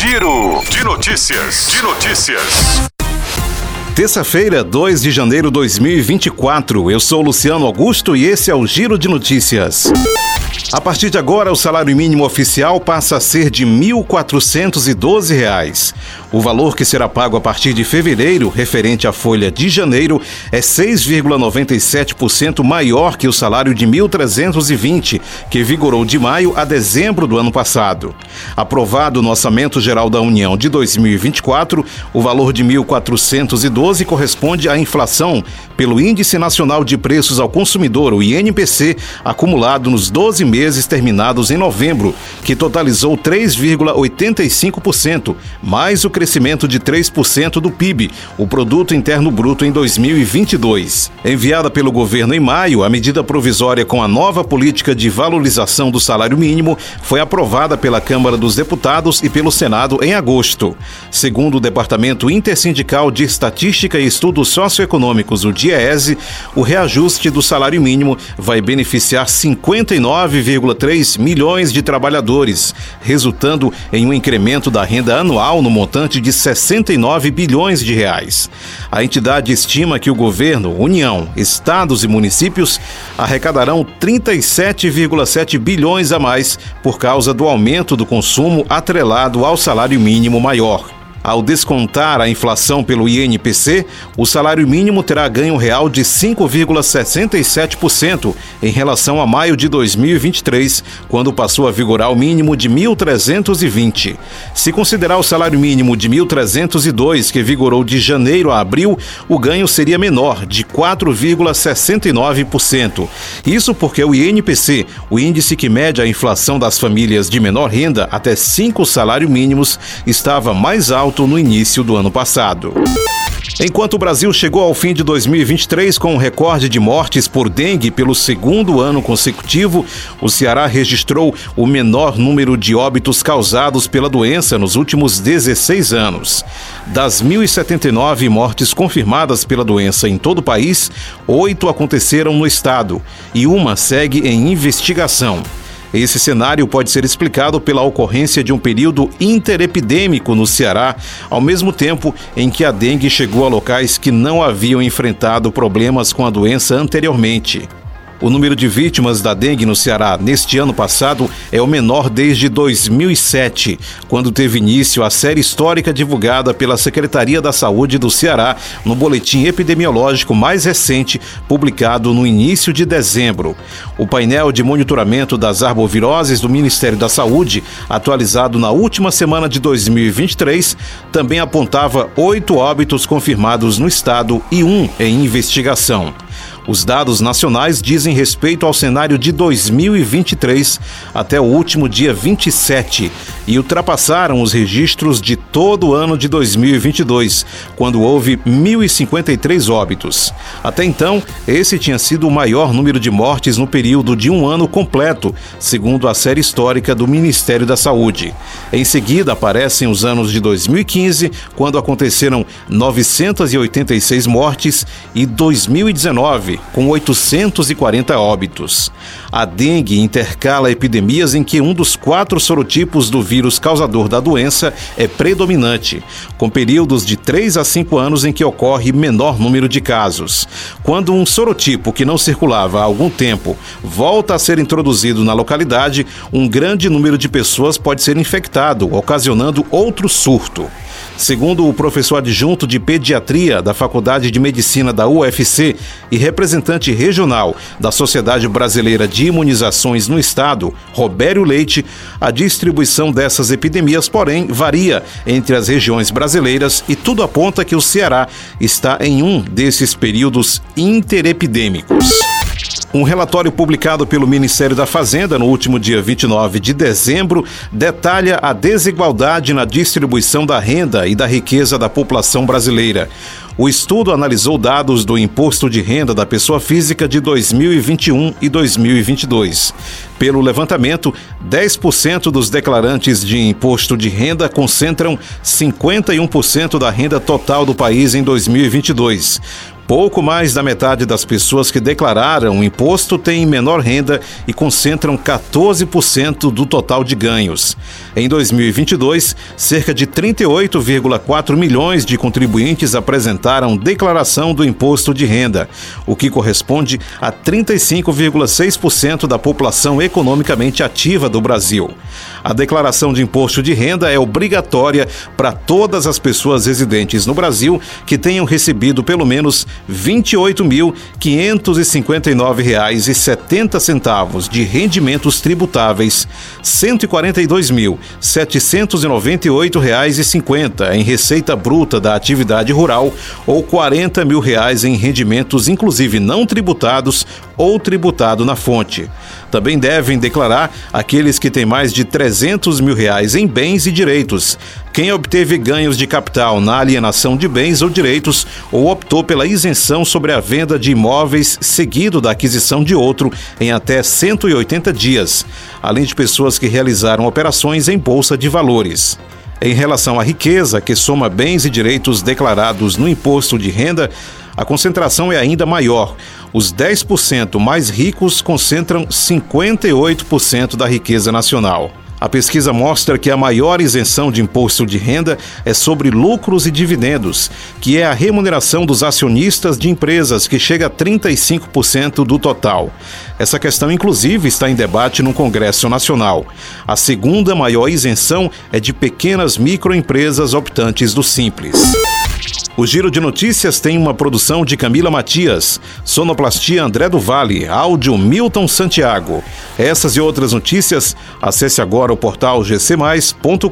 Giro de notícias. De notícias. Terça-feira, 2 de janeiro de 2024. Eu sou Luciano Augusto e esse é o Giro de Notícias. A partir de agora, o salário mínimo oficial passa a ser de R$ 1.412. O valor que será pago a partir de fevereiro, referente à folha de janeiro, é 6,97% maior que o salário de R$ 1.320, que vigorou de maio a dezembro do ano passado. Aprovado no Orçamento Geral da União de 2024, o valor de R$ 1.412 corresponde à inflação pelo Índice Nacional de Preços ao Consumidor, o INPC, acumulado nos 12 meses terminados em novembro, que totalizou 3,85%, mais o crescimento de 3% do PIB, o Produto Interno Bruto em 2022. Enviada pelo governo em maio, a medida provisória com a nova política de valorização do salário mínimo foi aprovada pela Câmara dos Deputados e pelo Senado em agosto. Segundo o Departamento Intersindical de Estatística e Estudos Socioeconômicos, o DIEESE, o reajuste do salário mínimo vai beneficiar 59,3 milhões de trabalhadores, resultando em um incremento da renda anual no montante de 69 bilhões de reais. A entidade estima que o governo, União, estados e municípios arrecadarão 37,7 bilhões a mais por causa do aumento do consumo atrelado ao salário mínimo maior. Ao descontar a inflação pelo INPC, o salário mínimo terá ganho real de 5,67% em relação a maio de 2023, quando passou a vigorar o mínimo de 1.320. Se considerar o salário mínimo de 1.302, que vigorou de janeiro a abril, o ganho seria menor, de 4,69%. Isso porque o INPC, o índice que mede a inflação das famílias de menor renda até cinco salários mínimos, estava mais alto alto no início do ano passado. Enquanto o Brasil chegou ao fim de 2023 com um recorde de mortes por dengue pelo segundo ano consecutivo, o Ceará registrou o menor número de óbitos causados pela doença nos últimos 16 anos. Das 1.079 mortes confirmadas pela doença em todo o país, oito aconteceram no estado e uma segue em investigação. Esse cenário pode ser explicado pela ocorrência de um período interepidêmico no Ceará, ao mesmo tempo em que a dengue chegou a locais que não haviam enfrentado problemas com a doença anteriormente. O número de vítimas da dengue no Ceará neste ano passado é o menor desde 2007, quando teve início a série histórica divulgada pela Secretaria da Saúde do Ceará no boletim epidemiológico mais recente, publicado no início de dezembro. O painel de monitoramento das arboviroses do Ministério da Saúde, atualizado na última semana de 2023, também apontava oito óbitos confirmados no estado e um em investigação. Os dados nacionais dizem respeito ao cenário de 2023 até o último dia 27 e ultrapassaram os registros de todo o ano de 2022, quando houve 1.053 óbitos. Até então, esse tinha sido o maior número de mortes no período de um ano completo, segundo a série histórica do Ministério da Saúde. Em seguida, aparecem os anos de 2015, quando aconteceram 986 mortes, e 2019, com 840 óbitos. A dengue intercala epidemias em que um dos quatro sorotipos do vírus causador da doença é predominante, com períodos de 3 a 5 anos em que ocorre menor número de casos. Quando um sorotipo que não circulava há algum tempo volta a ser introduzido na localidade, um grande número de pessoas pode ser infectado, ocasionando outro surto. Segundo o professor adjunto de pediatria da Faculdade de Medicina da UFC e representante regional da Sociedade Brasileira de Imunizações no Estado, Robério Leite, a distribuição dessas epidemias, porém, varia entre as regiões brasileiras e tudo aponta que o Ceará está em um desses períodos interepidêmicos. Um relatório publicado pelo Ministério da Fazenda no último dia 29 de dezembro detalha a desigualdade na distribuição da renda e da riqueza da população brasileira. O estudo analisou dados do Imposto de Renda da Pessoa Física de 2021 e 2022. Pelo levantamento, 10% dos declarantes de imposto de renda concentram 51% da renda total do país em 2022. Pouco mais da metade das pessoas que declararam o imposto têm menor renda e concentram 14% do total de ganhos. Em 2022, cerca de 38,4 milhões de contribuintes apresentaram declaração do imposto de renda, o que corresponde a 35,6% da população economicamente ativa do Brasil. A declaração de imposto de renda é obrigatória para todas as pessoas residentes no Brasil que tenham recebido pelo menos R$ 28.559,70 de rendimentos tributáveis, R$ 142.798,50 em receita bruta da atividade rural ou 40 mil reais em rendimentos, inclusive não tributados ou tributado na fonte. Também devem declarar aqueles que têm mais de 300 mil reais em bens e direitos, quem obteve ganhos de capital na alienação de bens ou direitos ou optou pela isenção sobre a venda de imóveis seguido da aquisição de outro em até 180 dias, além de pessoas que realizaram operações em bolsa de valores. Em relação à riqueza, que soma bens e direitos declarados no imposto de renda, a concentração é ainda maior. Os 10% mais ricos concentram 58% da riqueza nacional. A pesquisa mostra que a maior isenção de imposto de renda é sobre lucros e dividendos, que é a remuneração dos acionistas de empresas, que chega a 35% do total. Essa questão, inclusive, está em debate no Congresso Nacional. A segunda maior isenção é de pequenas microempresas optantes do Simples. O Giro de Notícias tem uma produção de Camila Matias, sonoplastia André do Vale, áudio Milton Santiago. Essas e outras notícias, acesse agora o portal gcmais.com.br.